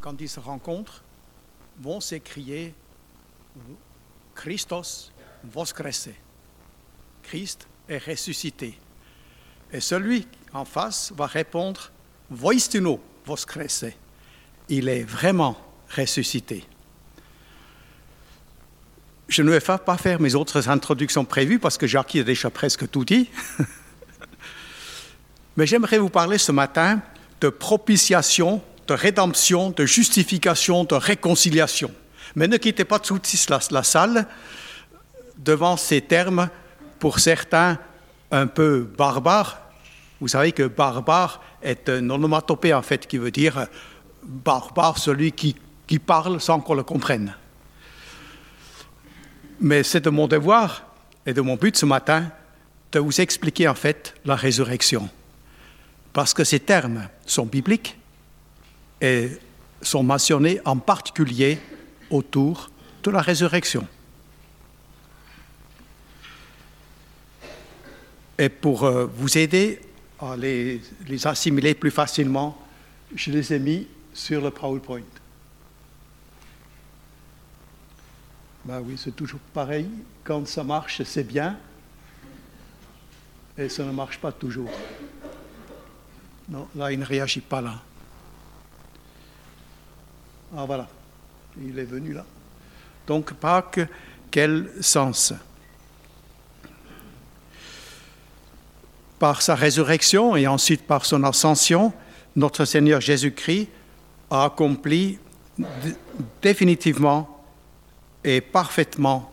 quand ils se rencontrent, vont s'écrier Christos voskrese. Christ est ressuscité. Et celui en face va répondre Voistuno voskrese. Il est vraiment ressuscité. Je ne vais pas faire mes autres introductions prévues parce que Jacques a déjà presque tout dit. Mais j'aimerais vous parler ce matin de propitiation, de rédemption, de justification, de réconciliation. Mais ne quittez pas tout de suite la, salle devant ces termes, pour certains un peu barbares. Vous savez que barbare est un onomatopée en fait qui veut dire barbare, celui qui, qui parle sans qu'on le comprenne. Mais c'est de mon devoir et de mon but ce matin de vous expliquer en fait la résurrection. Parce que ces termes sont bibliques et sont mentionnés en particulier autour de la résurrection. Et pour euh, vous aider à les, assimiler plus facilement, je les ai mis sur le PowerPoint. Ben oui, c'est toujours pareil. Quand ça marche, c'est bien. Et ça ne marche pas toujours. Non, là, il ne réagit pas là. Ah voilà, il est venu là. Donc Pâques, quel sens Par sa résurrection et ensuite par son ascension, notre Seigneur Jésus-Christ a accompli définitivement et parfaitement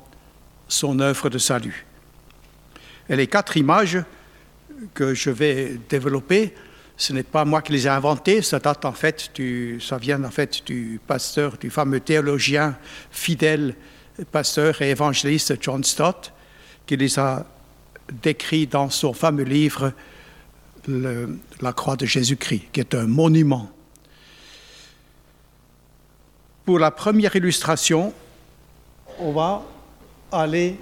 son œuvre de salut. Et les quatre images que je vais développer, ce n'est pas moi qui les ai du, ça vient en fait du pasteur, du fameux théologien fidèle, pasteur et évangéliste John Stott, qui les a décrits dans son fameux livre La croix de Jésus-Christ, qui est un monument. Pour la première illustration, on va aller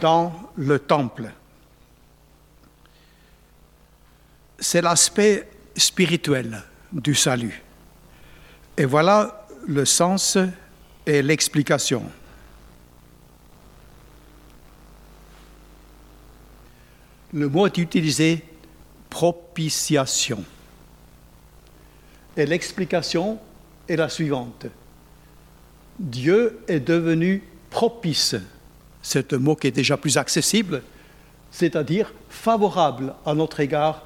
dans le temple. C'est l'aspect spirituel du salut. Et voilà le sens et l'explication. Le mot est utilisé propitiation. Et l'explication est la suivante. Dieu est devenu propice, c'est un mot qui est déjà plus accessible, c'est-à-dire favorable à notre égard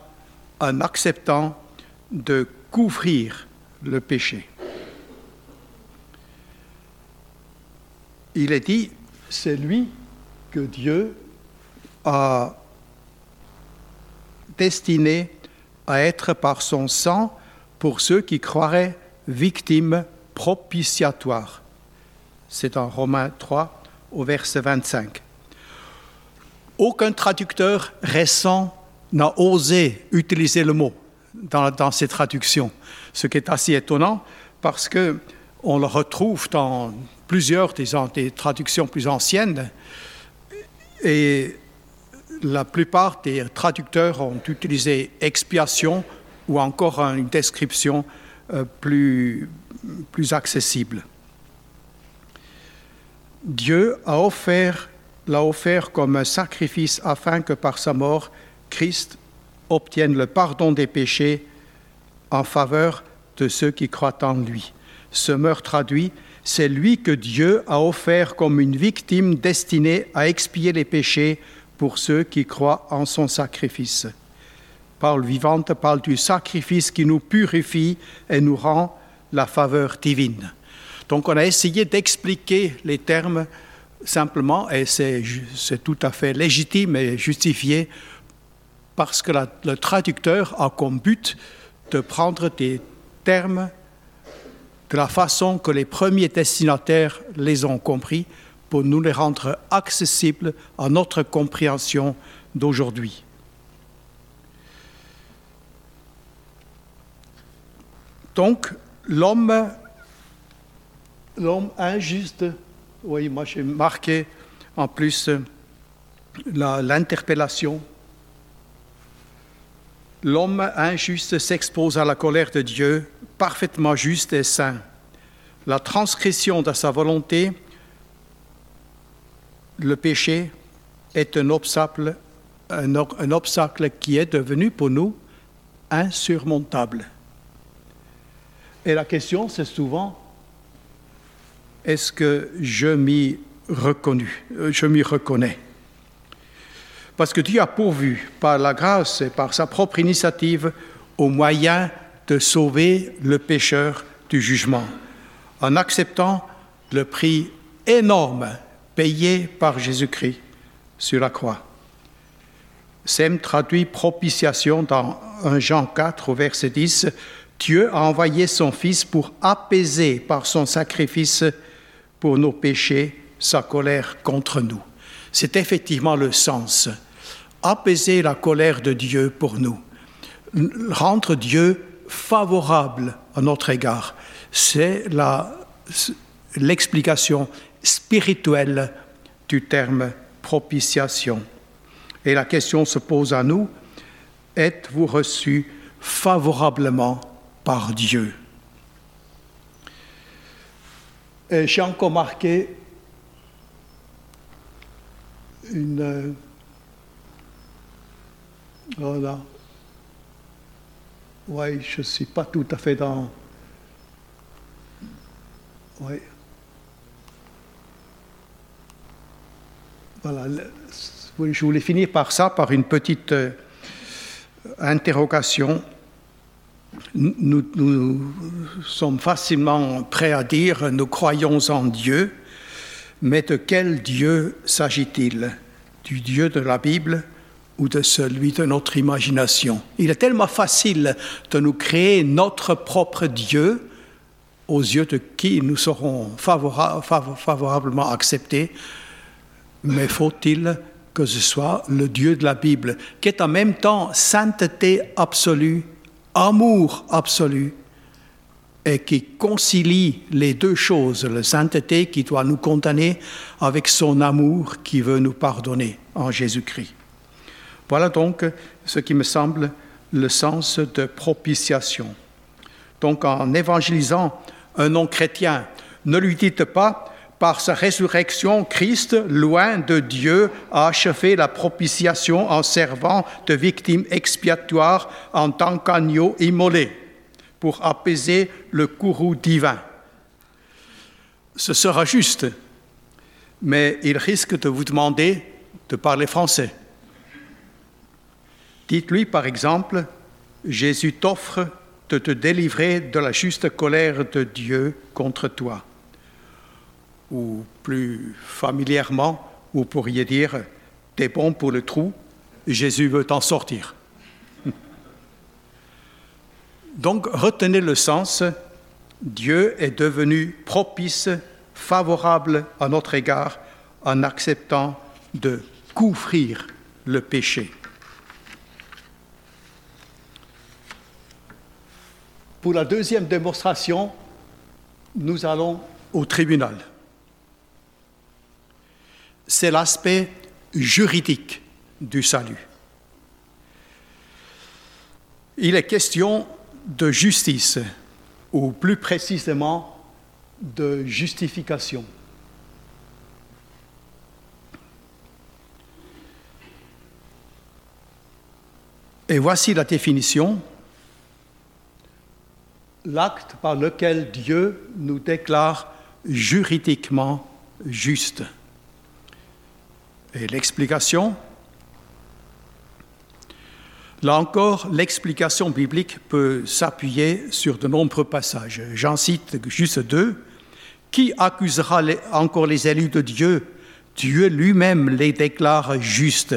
en acceptant de couvrir le péché. Il est dit, c'est lui que Dieu a destiné à être par son sang pour ceux qui croiraient victimes propitiatoires. C'est en Romains 3 au verset 25. Aucun traducteur récent n'a osé utiliser le mot dans, ces traductions, ce qui est assez étonnant parce que on le retrouve dans plusieurs des traductions plus anciennes et la plupart des traducteurs ont utilisé expiation ou encore une description euh, plus, accessible. Dieu l'a offert comme un sacrifice afin que par sa mort, Christ obtienne le pardon des péchés en faveur de ceux qui croient en lui. Ce meurtre traduit, c'est lui que Dieu a offert comme une victime destinée à expier les péchés pour ceux qui croient en son sacrifice. Parole vivante parle du sacrifice qui nous purifie et nous rend la faveur divine. Donc on a essayé d'expliquer les termes simplement, et c'est tout à fait légitime et justifié, parce que le traducteur a comme but de prendre des termes de la façon que les premiers destinataires les ont compris pour nous les rendre accessibles à notre compréhension d'aujourd'hui. Donc, l'homme l'homme injuste, oui, moi j'ai marqué en plus l'interpellation. L'homme injuste s'expose à la colère de Dieu, parfaitement juste et saint. la transgression de sa volonté, le péché est un obstacle, un, obstacle qui est devenu pour nous insurmontable. Et la question, c'est souvent, est-ce que je m'y euh, je m'y reconnais? Parce que Dieu a pourvu, par la grâce et par sa propre initiative, au moyen de sauver le pécheur du jugement, en acceptant le prix énorme payé par Jésus-Christ sur la croix. Sem traduit propitiation dans 1 Jean 4 au verset 10. Dieu a envoyé son Fils pour apaiser par son sacrifice pour nos péchés sa colère contre nous. C'est effectivement le sens. Apaiser la colère de Dieu pour nous. Rendre Dieu favorable à notre égard. C'est l'explication spirituelle du terme propitiation. Et la question se pose à nous, êtes-vous reçu favorablement par Dieu? J'ai encore marqué une... Voilà. Oui, je ne suis pas tout à fait dans... Oui. Voilà. Je voulais finir par ça, par une petite euh, interrogation. Nous, nous, sommes facilement prêts à dire nous croyons en Dieu, mais de quel Dieu s'agit-il? Du Dieu de la Bible? Ou de celui de notre imagination Il est tellement facile de nous créer notre propre Dieu aux yeux de qui nous serons favorablement acceptés, mais faut-il que ce soit le Dieu de la Bible, qui est en même temps sainteté absolue, amour absolu, et qui concilie les deux choses, la sainteté qui doit nous condamner avec son amour qui veut nous pardonner en Jésus-Christ. Voilà donc ce qui me semble le sens de propitiation. Donc en évangélisant un non-chrétien, ne lui dites pas par sa résurrection, Christ, loin de Dieu, a achevé la propitiation en servant de victime expiatoire en tant qu'agneau immolé pour apaiser le courroux divin. Ce sera juste, mais il risque de vous demander de parler français. Dites-lui par exemple, Jésus t'offre de te délivrer de la juste colère de Dieu contre toi. Ou plus familièrement, vous pourriez dire, t'es bon pour le trou, Jésus veut t'en sortir. Donc retenez le sens, Dieu est devenu propice, favorable à notre égard en acceptant de couvrir le péché. Pour la deuxième démonstration, nous allons au tribunal. C'est l'aspect juridique du salut. Il est question de justice, ou plus précisément de justification. Et voici la définition. L'acte par lequel Dieu nous déclare juridiquement juste. Et l'explication? Là encore, l'explication biblique peut s'appuyer sur de nombreux passages. J'en cite juste deux. Qui accusera encore les élus de Dieu? Dieu lui-même les déclare justes.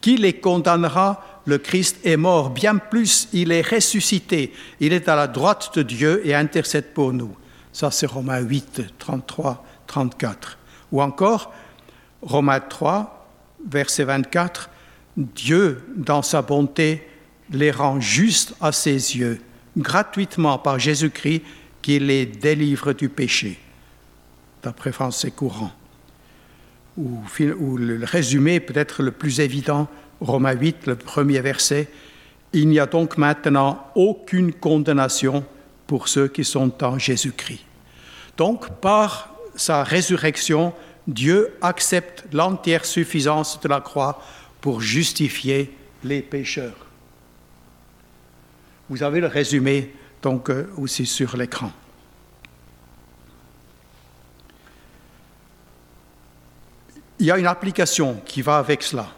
Qui les condamnera Le Christ est mort. Bien plus, il est ressuscité. Il est à la droite de Dieu et intercède pour nous. Ça, c'est Romains 8, 33, 34. Ou encore, Romains 3, verset 24. Dieu, dans sa bonté, les rend justes à ses yeux, gratuitement par Jésus-Christ, qui les délivre du péché, d'après français courant. Ou, ou le résumé peut-être le plus évident, Romains 8, le premier verset, Il n'y a donc maintenant aucune condamnation pour ceux qui sont en Jésus-Christ. Donc, par sa résurrection, Dieu accepte l'entière suffisance de la croix pour justifier les pécheurs. Vous avez le résumé donc euh, aussi sur l'écran. Il y a une application qui va avec cela.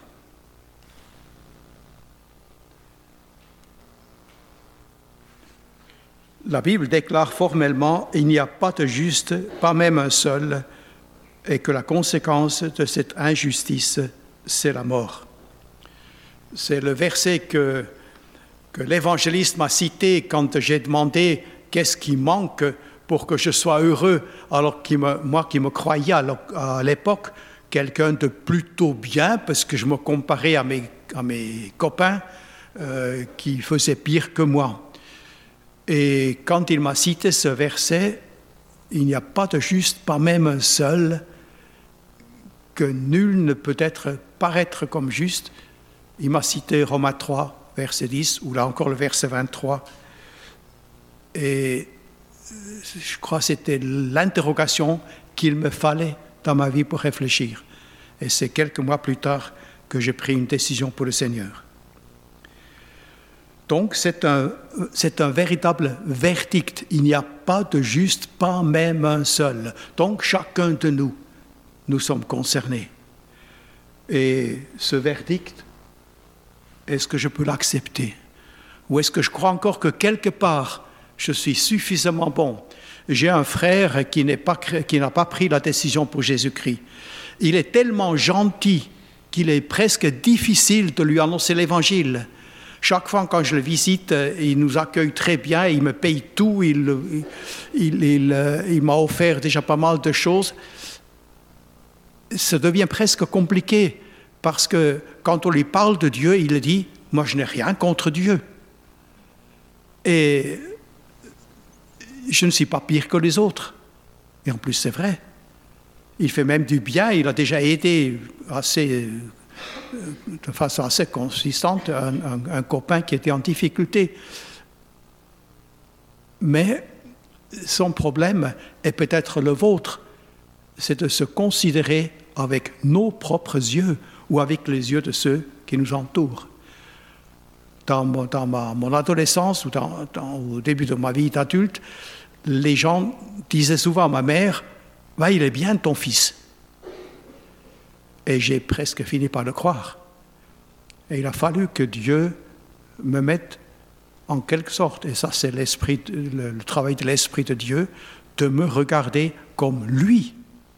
La Bible déclare formellement il n'y a pas de juste, pas même un seul, et que la conséquence de cette injustice, c'est la mort. C'est le verset que, l'évangéliste m'a cité quand j'ai demandé qu'est-ce qui manque pour que je sois heureux, alors que moi qui me croyais à l'époque quelqu'un de plutôt bien, parce que je me comparais à mes, à mes copains euh, qui faisaient pire que moi. Et quand il m'a cité ce verset, il n'y a pas de juste, pas même un seul, que nul ne peut être paraître comme juste. Il m'a cité Romains 3, verset 10, ou là encore le verset 23. Et je crois que c'était l'interrogation qu'il me fallait dans ma vie pour réfléchir. Et c'est quelques mois plus tard que j'ai pris une décision pour le Seigneur. Donc c'est un, véritable verdict. Il n'y a pas de juste, pas même un seul. Donc chacun de nous, nous sommes concernés. Et ce verdict, est-ce que je peux l'accepter? Ou est-ce que je crois encore que quelque part, je suis suffisamment bon? J'ai un frère qui, pas, qui n'a pas pris la décision pour Jésus-Christ. Il est tellement gentil qu'il est presque difficile de lui annoncer l'Évangile. Chaque fois quand je le visite, euh, il nous accueille très bien, il me paye tout, il, euh, il, m'a offert déjà pas mal de choses. Ça devient presque compliqué parce que quand on lui parle de Dieu, il dit, moi je n'ai rien contre Dieu. Et je ne suis pas pire que les autres. Et en plus, c'est vrai. Il fait même du bien, il a déjà aidé assez de façon assez consistante un, copain qui était en difficulté. Mais son problème est peut-être le vôtre, c'est de se considérer avec nos propres yeux ou avec les yeux de ceux qui nous entourent. Dans, mon, adolescence ou au début de ma vie d'adulte, les gens disaient souvent à ma mère, il est bien ton fils. Et j'ai presque fini par le croire. Et il a fallu que Dieu me mette en quelque sorte, et ça c'est l'esprit, le, travail de l'esprit de Dieu, de me regarder comme lui,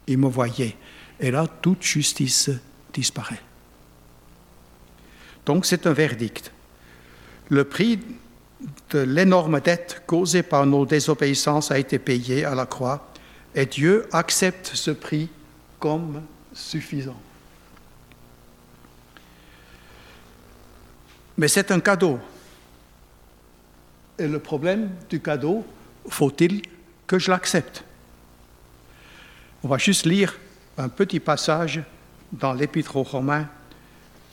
il me voyait. Et là, toute justice disparaît. Donc c'est un verdict. Le prix de l'énorme dette causée par nos désobéissances a été payé à la croix, et Dieu accepte ce prix comme suffisant. Mais c'est un cadeau. Et le problème du cadeau, faut-il que je l'accepte? On va juste lire un petit passage dans l'Épître aux Romains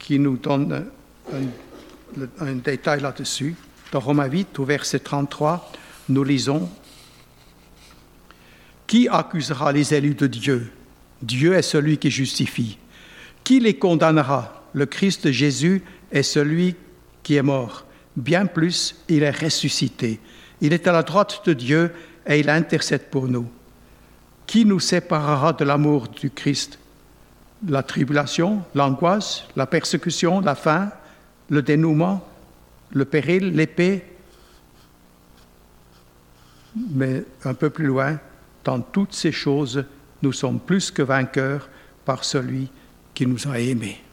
qui nous donne un, un détail là-dessus. Dans Romains 8, au verset 33, nous lisons Qui accusera les élus de Dieu? Dieu est celui qui justifie. Qui les condamnera? Le Christ Jésus est celui qui est mort. Bien plus, il est ressuscité. Il est à la droite de Dieu et il intercède pour nous. Qui nous séparera de l'amour du Christ? La tribulation, l'angoisse, la persécution, la faim, le dénouement, le péril, l'épée? Mais un peu plus loin, dans toutes ces choses, nous sommes plus que vainqueurs par celui qui nous a aimés.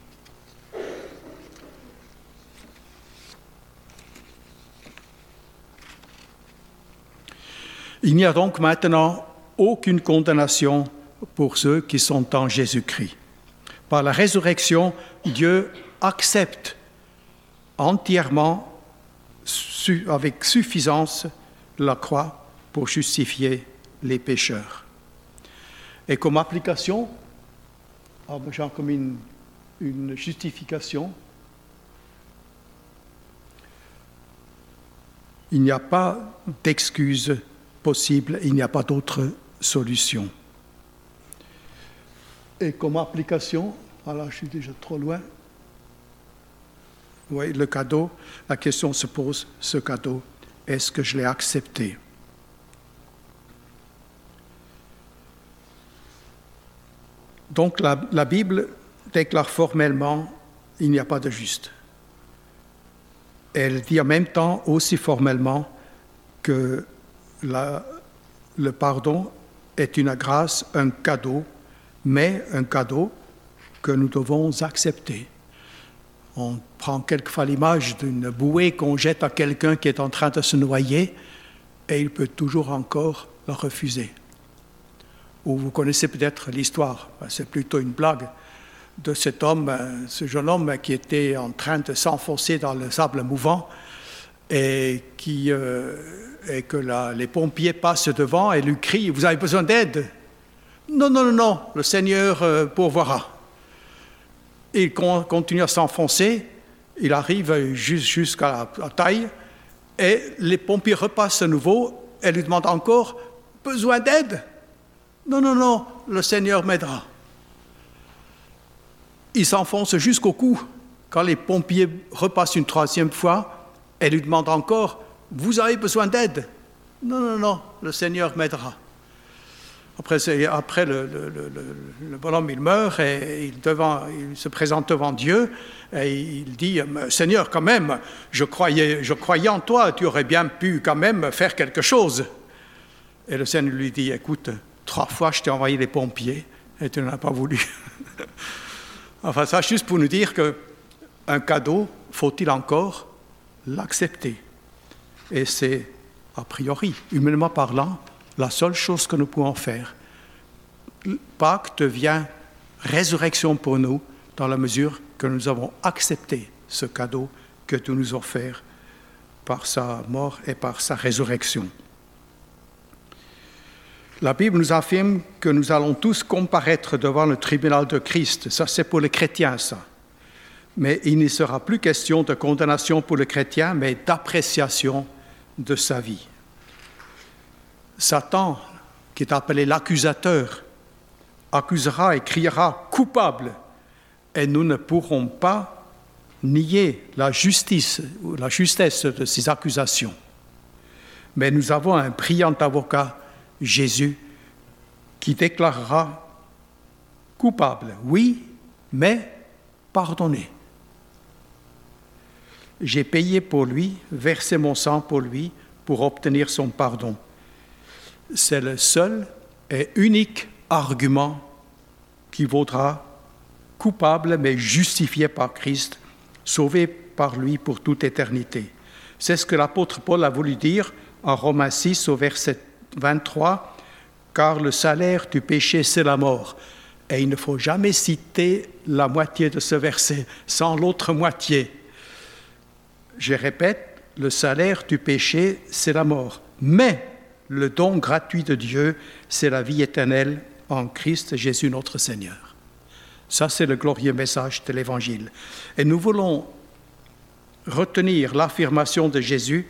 Il n'y a donc maintenant aucune condamnation pour ceux qui sont en Jésus-Christ. Par la résurrection, Dieu accepte entièrement, avec suffisance, la croix pour justifier les pécheurs. Et comme application, ah, comme une justification, il n'y a pas d'excuse possible, il n'y a pas d'autre solution. Et comme application, voilà, je suis déjà trop loin. Oui, le cadeau, la question se pose, ce cadeau, est-ce que je l'ai accepté? Donc la, la, Bible déclare formellement, il n'y a pas de juste. Elle dit en même temps aussi formellement que le pardon est une grâce, un cadeau, mais un cadeau que nous devons accepter. On prend quelquefois l'image d'une bouée qu'on jette à quelqu'un qui est en train de se noyer et il peut toujours encore la refuser. Ou vous connaissez peut-être l'histoire, c'est plutôt une blague, de cet homme, ce jeune homme qui était en train de s'enfoncer dans le sable mouvant et, qui, euh, et que les pompiers passent devant et lui crient Vous avez besoin d'aide? Non, non, non, non, le Seigneur euh, pourvoira. Il continue à s'enfoncer, il arrive jusqu'à la taille et les pompiers repassent à nouveau et lui demandent encore Besoin d'aide? Non, non, non, le Seigneur m'aidera. Il s'enfonce jusqu'au cou. Quand les pompiers repassent une troisième fois, elle lui demande encore, vous avez besoin d'aide Non, non, non, le Seigneur m'aidera. Après, le, bonhomme, il meurt et il, se présente devant Dieu et il dit, Seigneur, quand même, je croyais, je croyais en toi, tu aurais bien pu quand même faire quelque chose. Et le Seigneur lui dit, écoute, trois fois je t'ai envoyé les pompiers et tu n'en as pas voulu. Enfin, ça, juste pour nous dire qu'un cadeau, faut-il encore l'accepter? Et c'est, a priori, humainement parlant, la seule chose que nous pouvons faire. Pâques devient résurrection pour nous dans la mesure que nous avons accepté ce cadeau que tu nous offert par sa mort et par sa résurrection. La Bible nous affirme que nous allons tous comparaître devant le tribunal de Christ. Ça, c'est pour les chrétiens, ça. Mais il ne sera plus question de condamnation pour le chrétien, mais d'appréciation de sa vie. Satan, qui est appelé l'accusateur, accusera et criera coupable, et nous ne pourrons pas nier la justice ou la justesse de ces accusations. Mais nous avons un brillant avocat Jésus qui déclarera coupable, oui, mais pardonné. J'ai payé pour lui, versé mon sang pour lui, pour obtenir son pardon. C'est le seul et unique argument qui vaudra coupable mais justifié par Christ, sauvé par lui pour toute éternité. C'est ce que l'apôtre Paul a voulu dire en Romains 6 au verset 23, car le salaire du péché, c'est la mort. Et il ne faut jamais citer la moitié de ce verset sans l'autre moitié. Je répète, le salaire du péché, c'est la mort. Mais le don gratuit de Dieu, c'est la vie éternelle en Christ Jésus notre Seigneur. Ça, c'est le glorieux message de l'Évangile. Et nous voulons retenir l'affirmation de Jésus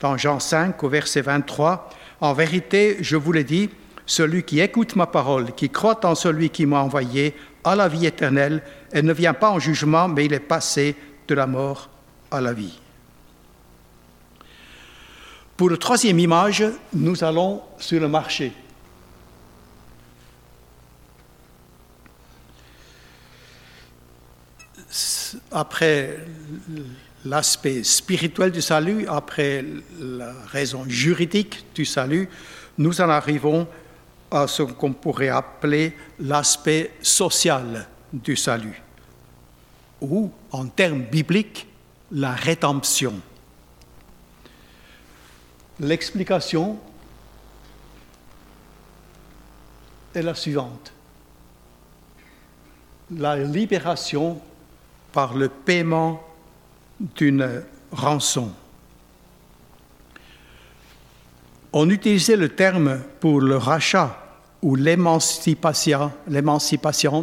dans Jean 5 au verset 23 en vérité, je vous le dis, celui qui écoute ma parole, qui croit en celui qui m'a envoyé, a la vie éternelle, et ne vient pas en jugement, mais il est passé de la mort à la vie. Pour la troisième image, nous allons sur le marché. Après l'aspect spirituel du salut, après la raison juridique du salut, nous en arrivons à ce qu'on pourrait appeler l'aspect social du salut, ou en termes bibliques, la rédemption. L'explication est la suivante. La libération par le paiement d'une rançon. On utilisait le terme pour le rachat ou l'émancipation,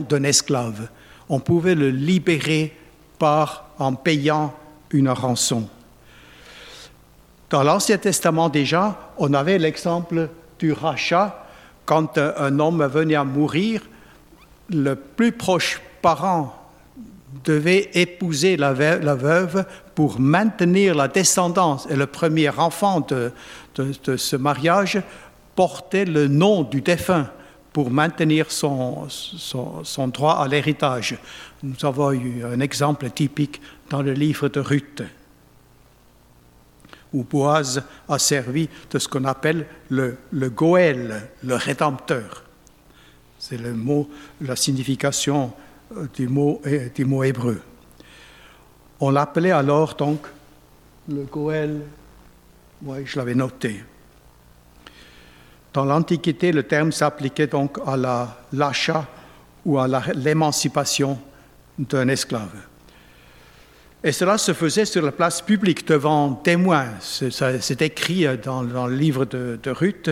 d'un esclave. On pouvait le libérer en payant une rançon. Dans l'Ancien Testament déjà, on avait l'exemple du rachat quand un homme venait à mourir, le plus proche parent devait épouser la veuve pour maintenir la descendance. Et le premier enfant de, ce mariage portait le nom du défunt pour maintenir son, son droit à l'héritage. Nous avons eu un exemple typique dans le livre de Ruth, où Boaz a servi de ce qu'on appelle le, Goël, le rédempteur. C'est le mot, la signification euh, du mot, du mot hébreu. On l'appelait alors donc le Goël, oui, je l'avais noté. Dans l'Antiquité, le terme s'appliquait donc à l'achat ou à l'émancipation d'un esclave. Et cela se faisait sur la place publique devant témoins. C'est écrit dans, le livre de, Ruth.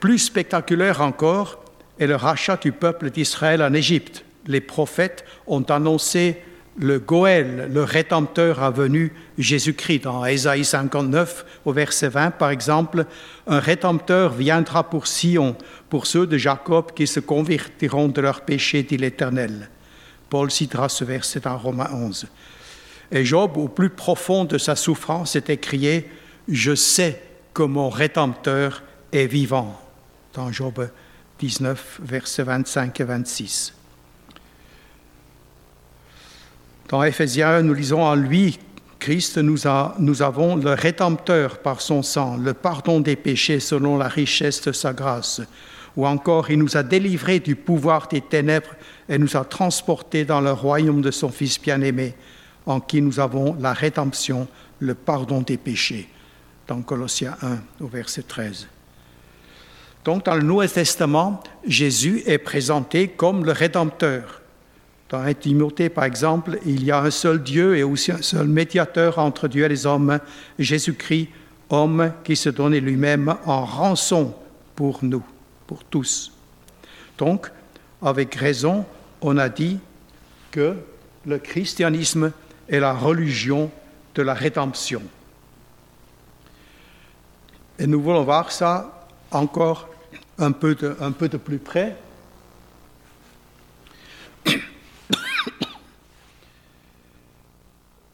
plus spectaculaire encore est le rachat du peuple d'Israël en Égypte. Les prophètes ont annoncé le Goël, le rédempteur a venu, Jésus-Christ. Dans Ésaïe 59, au verset 20, par exemple, un rédempteur viendra pour Sion, pour ceux de Jacob qui se convertiront de leurs péchés, dit l'Éternel. Paul citera ce verset dans Romains 11. Et Job, au plus profond de sa souffrance, est écrié Je sais que mon rédempteur est vivant. Dans Job 19, versets 25 et 26. Dans Éphésiens 1, nous lisons en lui, Christ, nous, a, nous avons le rédempteur par son sang, le pardon des péchés selon la richesse de sa grâce. Ou encore, il nous a délivrés du pouvoir des ténèbres et nous a transportés dans le royaume de son Fils bien-aimé, en qui nous avons la rédemption, le pardon des péchés. Dans Colossiens 1, au verset 13. Donc, dans le Nouveau Testament, Jésus est présenté comme le Rédempteur. Dans Timothée, par exemple, il y a un seul Dieu et aussi un seul médiateur entre Dieu et les hommes, Jésus-Christ, homme qui se donnait lui-même en rançon pour nous, pour tous. Donc, avec raison, on a dit que le christianisme est la religion de la rédemption. Et nous voulons voir ça encore un peu de, un peu de plus près.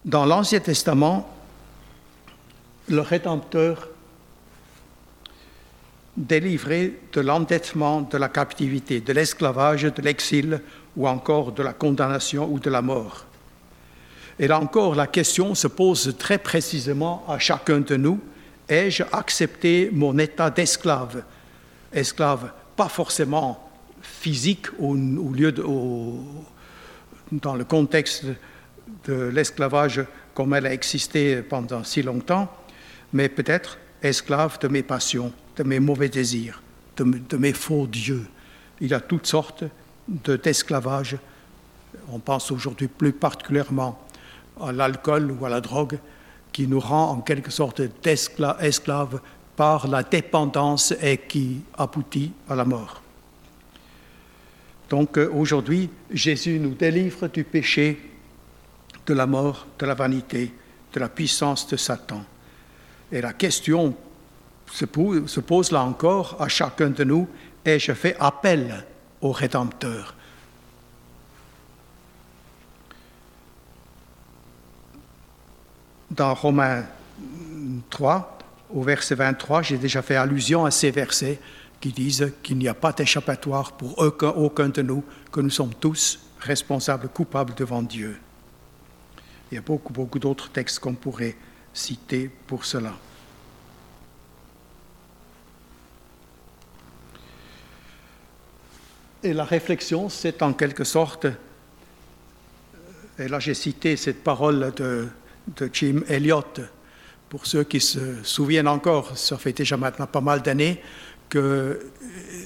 Dans l'Ancien Testament, le Rédempteur délivré de l'endettement, de la captivité, de l'esclavage, de l'exil ou encore de la condamnation ou de la mort. Et là encore, la question se pose très précisément à chacun de nous. Ai-je accepté mon état d'esclave? Esclave, pas forcément physique au, lieu de, dans le contexte de l'esclavage comme elle a existé pendant si longtemps, mais peut-être esclave de mes passions, de mes mauvais désirs, de, mes faux dieux. Il y a toutes sortes d'esclavages. On pense aujourd'hui plus particulièrement à l'alcool ou à la drogue qui nous rend en quelque sorte d'esclaves par la dépendance et qui aboutit à la mort. Donc euh, aujourd'hui, Jésus nous délivre du péché, de la mort, de la vanité, de la puissance de Satan. Et la question se pose, là encore à chacun de nous, et je fais appel au Rédempteur? Dans Romains 3, au verset 23, j'ai déjà fait allusion à ces versets qui disent qu'il n'y a pas d'échappatoire pour aucun, de nous, que nous sommes tous responsables, coupables devant Dieu. Il y a beaucoup, beaucoup d'autres textes qu'on pourrait citer pour cela. Et la réflexion, c'est en quelque sorte, et là j'ai cité cette parole de, de Jim Elliot, pour ceux qui se souviennent encore, ça fait déjà maintenant pas mal d'années, qu'il euh,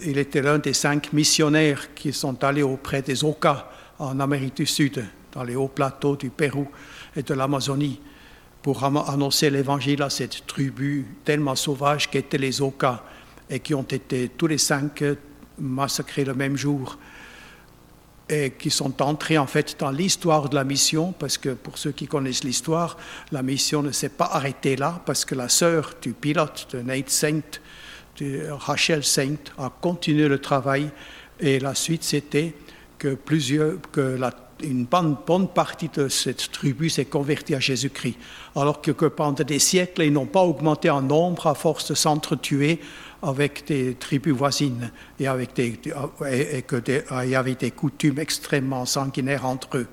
était l'un des cinq missionnaires qui sont allés auprès des Oka en Amérique du Sud, dans les hauts plateaux du Pérou et de l'Amazonie, pour annoncer l'évangile à cette tribu tellement sauvage qu'étaient les Oka et qui ont été tous les cinq massacrés le même jour et qui sont entrés en fait dans l'histoire de la mission, parce que pour ceux qui connaissent l'histoire, la mission ne s'est pas arrêtée là, parce que la sœur du pilote de Nate Saint Rachel Saint a continué le travail et la suite c'était que plusieurs, que la, une bonne, partie de cette tribu s'est convertie à Jésus-Christ, alors que, pendant des siècles ils n'ont pas augmenté en nombre à force de s'entretuer avec des tribus voisines et, avec des, et, des, y avait des coutumes extrêmement sanguinaires entre eux.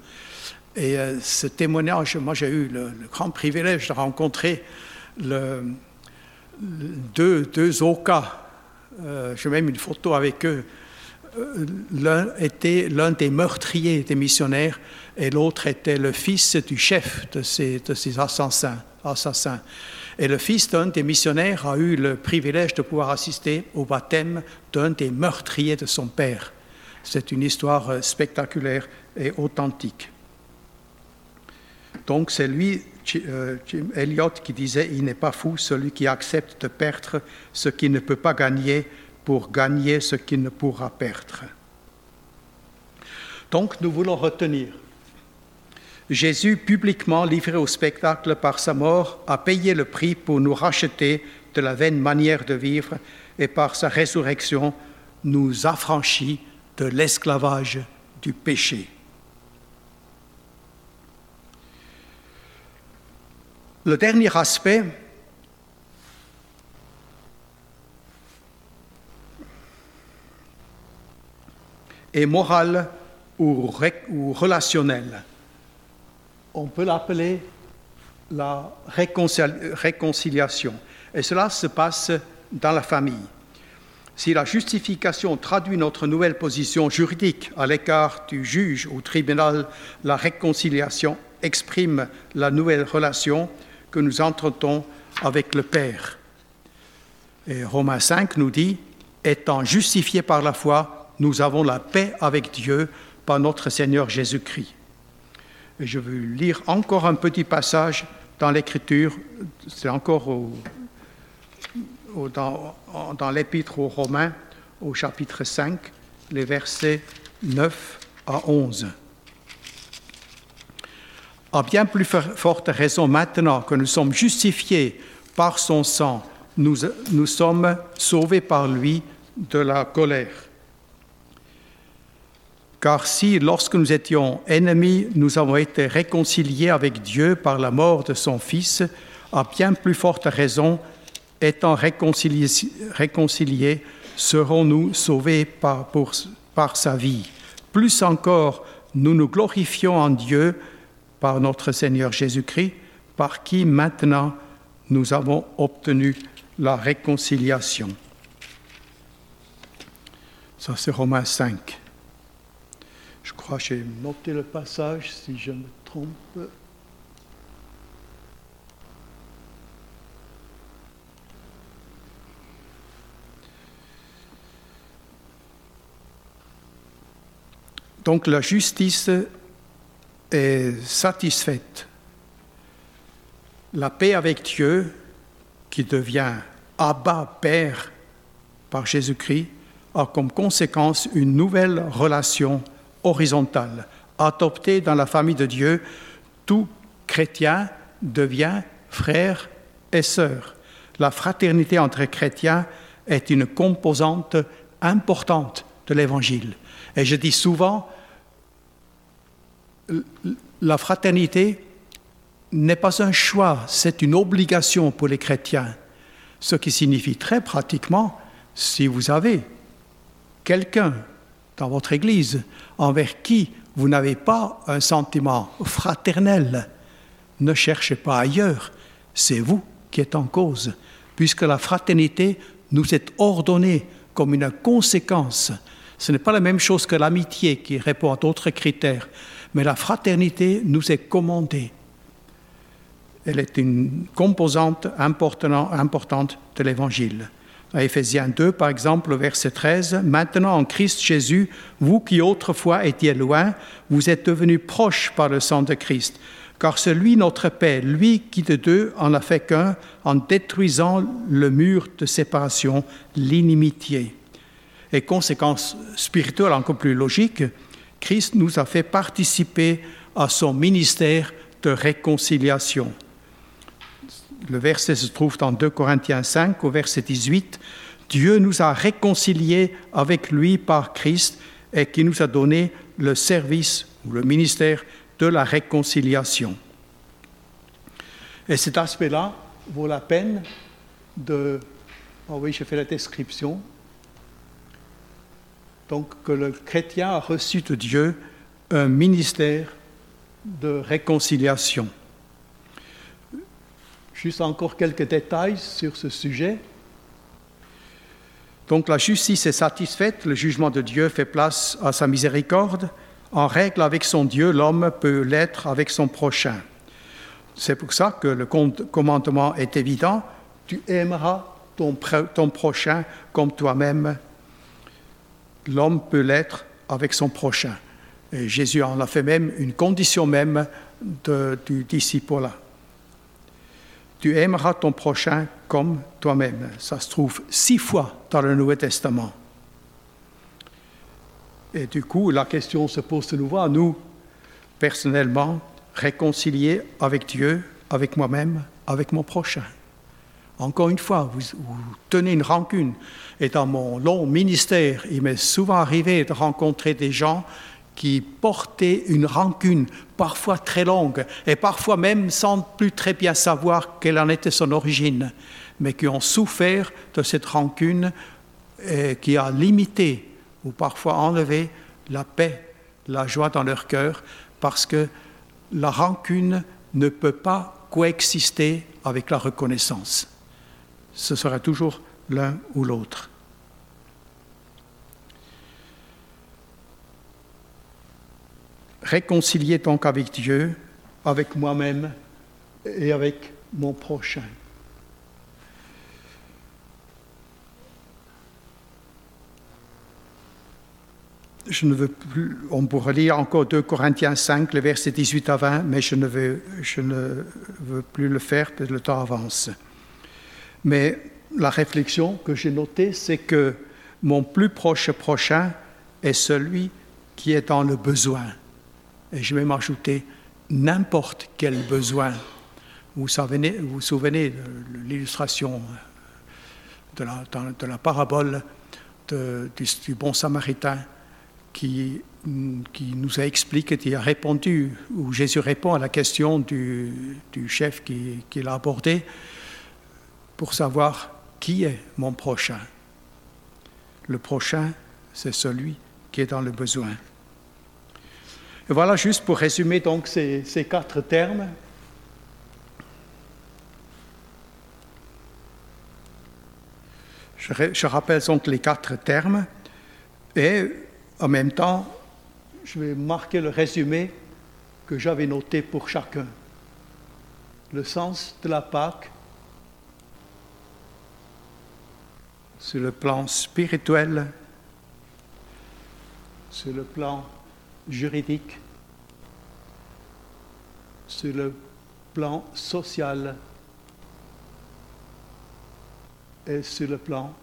Et euh, ce témoignage, moi j'ai eu le, grand privilège de rencontrer deux, deux Oka. Euh, j'ai même une photo avec eux. Euh, l'un était l'un des meurtriers des missionnaires et l'autre était le fils du chef de ces, assassins. Et le fils d'un des missionnaires a eu le privilège de pouvoir assister au baptême d'un des meurtriers de son père. C'est une histoire euh, spectaculaire et authentique. Donc c'est lui, euh, Jim Elliot, qui disait Il n'est pas fou celui qui accepte de perdre ce qu'il ne peut pas gagner pour gagner ce qu'il ne pourra perdre. Donc nous voulons retenir Jésus, publiquement livré au spectacle par sa mort, a payé le prix pour nous racheter de la vaine manière de vivre et par sa résurrection nous affranchit de l'esclavage du péché. Le dernier aspect est moral ou, ou relationnel on peut l'appeler la réconciliation. Et cela se passe dans la famille. Si la justification traduit notre nouvelle position juridique à l'écart du juge au tribunal, la réconciliation exprime la nouvelle relation que nous entretenons avec le Père. Et Romains 5 nous dit, étant justifiés par la foi, nous avons la paix avec Dieu par notre Seigneur Jésus-Christ. Je veux lire encore un petit passage dans l'Écriture, c'est encore dans l'Épître aux Romains, au chapitre 5, les versets 9 à 11. À bien plus forte raison maintenant que nous sommes justifiés par son sang, nous, nous sommes sauvés par lui de la colère. Car si, lorsque nous étions ennemis, nous avons été réconciliés avec Dieu par la mort de son Fils, à bien plus forte raison, étant réconciliés, serons-nous sauvés par sa vie. Plus encore, nous nous glorifions en Dieu par notre Seigneur Jésus-Christ, par qui maintenant nous avons obtenu la réconciliation. Ça, c'est Romains 5. Je crois que j'ai noté le passage, si je me trompe. Donc la justice est satisfaite. La paix avec Dieu, qui devient Abba Père par Jésus-Christ, a comme conséquence une nouvelle relation horizontale. Adopté dans la famille de Dieu, tout chrétien devient frère et sœur. La fraternité entre chrétiens est une composante importante de l'Évangile. Et je dis souvent, la fraternité n'est pas un choix, c'est une obligation pour les chrétiens. Ce qui signifie très pratiquement, si vous avez quelqu'un dans votre Église envers qui vous n'avez pas un sentiment fraternel, ne cherchez pas ailleurs, c'est vous qui êtes en cause, puisque la fraternité nous est ordonnée comme une conséquence. Ce n'est pas la même chose que l'amitié qui répond à d'autres critères, mais la fraternité nous est commandée. Elle est une composante importante de l'Évangile à Éphésiens 2, par exemple, verset 13, Maintenant en Christ Jésus, vous qui autrefois étiez loin, vous êtes devenus proches par le sang de Christ. Car celui, notre paix, lui qui de deux en a fait qu'un, en détruisant le mur de séparation, l'inimitié. Et conséquence spirituelle encore plus logique, Christ nous a fait participer à son ministère de réconciliation. Le verset se trouve dans 2 Corinthiens 5 au verset 18. Dieu nous a réconciliés avec lui par Christ et qui nous a donné le service ou le ministère de la réconciliation. Et cet aspect-là vaut la peine de... Oh oui, j'ai fait la description. Donc que le chrétien a reçu de Dieu un ministère de réconciliation. Juste encore quelques détails sur ce sujet? Donc la justice est satisfaite, le jugement de Dieu fait place à sa miséricorde. En règle avec son Dieu, l'homme peut l'être avec son prochain. C'est pour ça que le commandement est évident. Tu aimeras ton, prochain comme toi-même. L'homme peut l'être avec son prochain. Et Jésus en a fait même une condition même du disciple. Tu aimeras ton prochain comme toi-même. Ça se trouve six fois dans le Nouveau Testament. Et du coup, la question se pose de nouveau à nous, personnellement, réconcilier avec Dieu, avec moi-même, avec mon prochain. Encore une fois, vous, tenez une rancune. Et dans mon long ministère, il m'est souvent arrivé de rencontrer des gens qui portaient une rancune, parfois très longue, et parfois même sans plus très bien savoir quelle en était son origine, mais qui ont souffert de cette rancune qui a limité ou parfois enlevé la paix, la joie dans leur cœur, parce que la rancune ne peut pas coexister avec la reconnaissance. Ce sera toujours l'un ou l'autre. Réconcilier donc avec Dieu, avec moi-même et avec mon prochain. je ne veux plus, on pourrait lire encore 2 Corinthiens 5, le verset 18 à 20, mais je ne veux, je ne veux plus le faire parce le temps avance. Mais la réflexion que j'ai notée, c'est que mon plus proche prochain est celui qui est dans le besoin. Et je vais m'ajouter n'importe quel besoin. Vous vous, souvenez de l'illustration de la, de la parabole du, bon samaritain qui, qui, nous a expliqué, qui a répondu, où Jésus répond à la question du, chef qui l'a abordé, pour savoir qui est mon prochain. Le prochain, c'est celui qui est dans le besoin. Voilà juste pour résumer donc ces, ces quatre termes. Je, je rappelle donc les quatre termes et en même temps, je vais marquer le résumé que j'avais noté pour chacun. Le sens de la Pâque sur le plan spirituel, sur le plan juridique, sur le plan social et sur le plan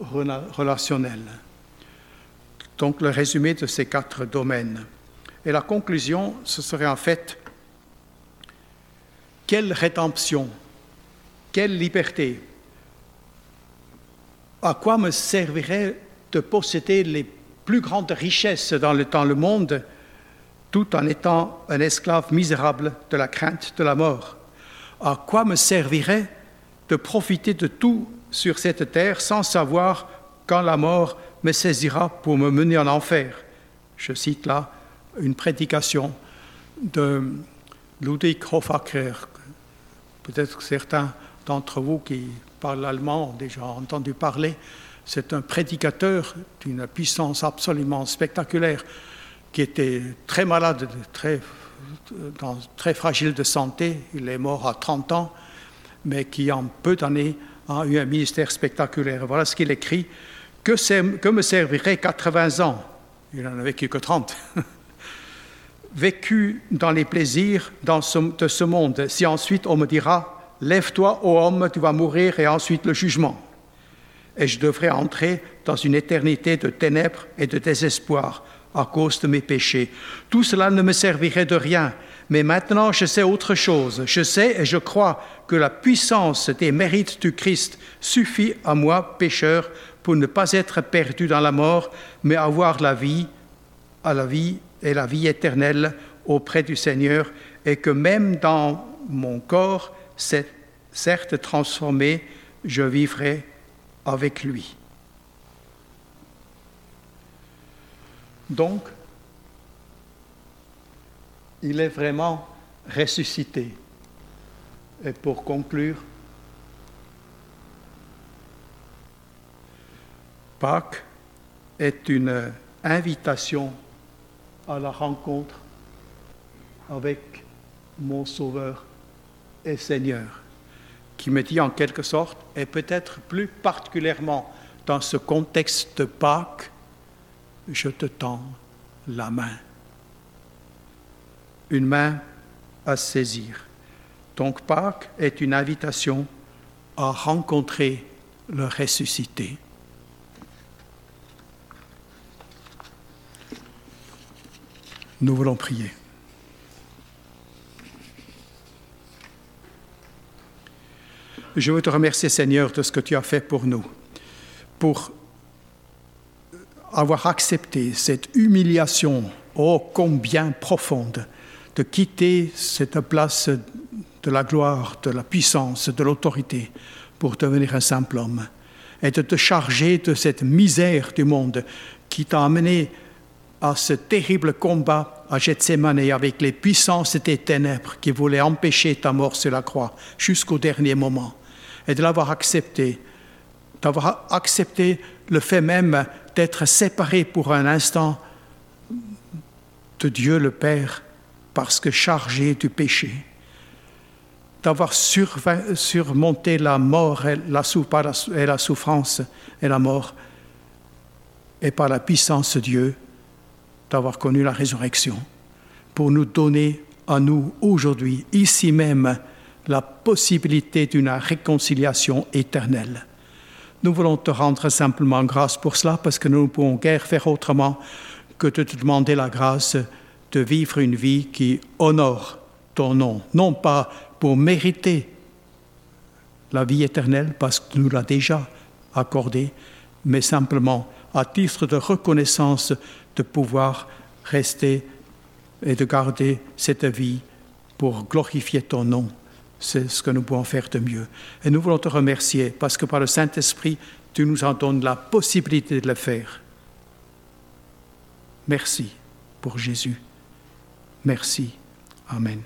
relationnel. Donc le résumé de ces quatre domaines. Et la conclusion, ce serait en fait, quelle rédemption, quelle liberté, à quoi me servirait de posséder les plus grandes richesses dans le, dans le monde tout en étant un esclave misérable de la crainte de la mort À quoi me servirait de profiter de tout sur cette terre sans savoir quand la mort me saisira pour me mener en enfer? Je cite là une prédication de Ludwig Hoffacker. Peut-être que certains d'entre vous qui parlent allemand ont déjà entendu parler. C'est un prédicateur d'une puissance absolument spectaculaire qui était très malade, très, fragile de santé. Il est mort à 30 ans, mais qui en peu d'années a eu un ministère spectaculaire. Voilà ce qu'il écrit que, me servirait 80 ans? Il n'en a vécu que 30. Vécu dans les plaisirs de ce monde, si ensuite on me dira, lève-toi, ô homme, tu vas mourir, et ensuite le jugement. Et je devrais entrer dans une éternité de ténèbres et de désespoir, à cause de mes péchés. Tout cela ne me servirait de rien, mais maintenant je sais autre chose. Je sais et je crois que la puissance des mérites du Christ suffit à moi, pécheur, pour ne pas être perdu dans la mort, mais avoir la vie, à la vie et la vie éternelle auprès du Seigneur, et que même dans mon corps, certes transformé, je vivrai avec lui. Donc, il est vraiment ressuscité. Et pour conclure, Pâques est une invitation à la rencontre avec mon Sauveur et Seigneur, qui me dit en quelque sorte, et peut-être plus particulièrement dans ce contexte de Pâques, je te tends la main. Une main à saisir. Donc Pâques est une invitation à rencontrer le ressuscité. Nous voulons prier. Je veux te remercier Seigneur de ce que tu as fait pour nous, pour avoir accepté cette humiliation, oh combien profonde, de quitter cette place de la gloire, de la puissance, de l'autorité, pour devenir un simple homme, et de te charger de cette misère du monde qui t'a amené à ce terrible combat à Gethsemane avec les puissances des ténèbres qui voulaient empêcher ta mort sur la croix jusqu'au dernier moment, et de l'avoir accepté, d'avoir accepté le fait même d'être séparé pour un instant de Dieu le Père parce que chargé du péché, d'avoir surmonté la mort et la, et la souffrance et la mort, et par la puissance de Dieu, d'avoir connu la résurrection, pour nous donner à nous aujourd'hui, ici même, la possibilité d'une réconciliation éternelle. Nous voulons te rendre simplement grâce pour cela parce que nous ne pouvons guère faire autrement que de te demander la grâce de vivre une vie qui honore ton nom, non pas pour mériter la vie éternelle parce que tu nous l'as déjà accordée, mais simplement à titre de reconnaissance de pouvoir rester et de garder cette vie pour glorifier ton nom c'est ce que nous pouvons faire de mieux. Et nous voulons te remercier parce que par le Saint-Esprit, tu nous en donnes la possibilité de le faire. Merci pour Jésus. Merci. Amen.